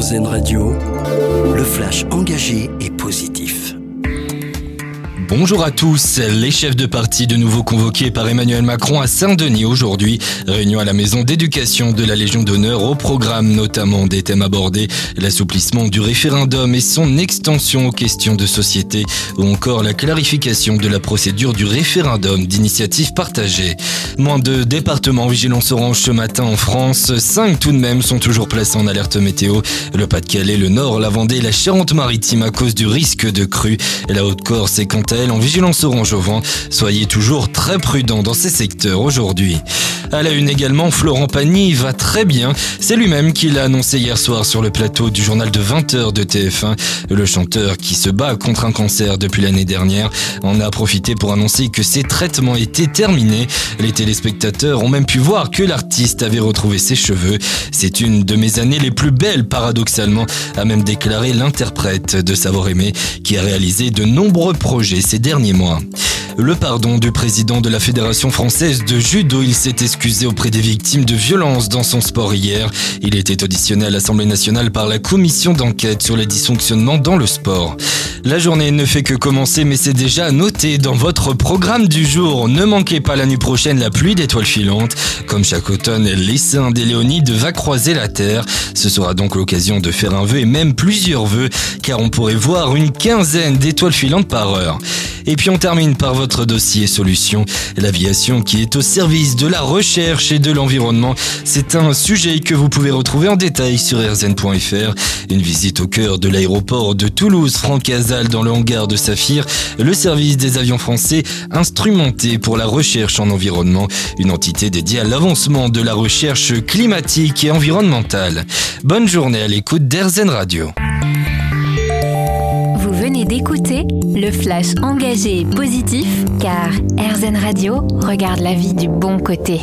Radio, le flash engagé et positif. Bonjour à tous. Les chefs de parti de nouveau convoqués par Emmanuel Macron à Saint-Denis aujourd'hui. Réunion à la maison d'éducation de la Légion d'honneur au programme notamment des thèmes abordés, l'assouplissement du référendum et son extension aux questions de société ou encore la clarification de la procédure du référendum d'initiative partagée. Moins de départements vigilance orange ce matin en France. Cinq tout de même sont toujours placés en alerte météo. Le Pas-de-Calais, le Nord, la Vendée la Charente-Maritime à cause du risque de crue. La Haute-Corse est quant à en vigilance orange au vent. Soyez toujours très prudents dans ces secteurs aujourd'hui. À la une également, Florent Pagny va très bien. C'est lui-même qui l'a annoncé hier soir sur le plateau du journal de 20h de TF1. Le chanteur qui se bat contre un cancer depuis l'année dernière en a profité pour annoncer que ses traitements étaient terminés. Les téléspectateurs ont même pu voir que l'artiste avait retrouvé ses cheveux. C'est une de mes années les plus belles paradoxalement, a même déclaré l'interprète de Savoir Aimer qui a réalisé de nombreux projets ces derniers mois. Le pardon du président de la Fédération française de judo, il s'est excusé auprès des victimes de violences dans son sport hier. Il était auditionné à l'Assemblée nationale par la commission d'enquête sur les dysfonctionnements dans le sport. La journée ne fait que commencer, mais c'est déjà noté dans votre programme du jour. Ne manquez pas la nuit prochaine la pluie d'étoiles filantes. Comme chaque automne, l'essaim des Léonides va croiser la terre. Ce sera donc l'occasion de faire un vœu et même plusieurs vœux, car on pourrait voir une quinzaine d'étoiles filantes par heure. Et puis on termine par votre dossier solution. L'aviation qui est au service de la recherche et de l'environnement. C'est un sujet que vous pouvez retrouver en détail sur rzn.fr. Une visite au cœur de l'aéroport de Toulouse, Dans le hangar de Saphir, le service des avions français instrumenté pour la recherche en environnement, une entité dédiée à l'avancement de la recherche climatique et environnementale. Bonne journée à l'écoute d'Airzen Radio d'écouter le flash engagé et positif car RZN Radio regarde la vie du bon côté.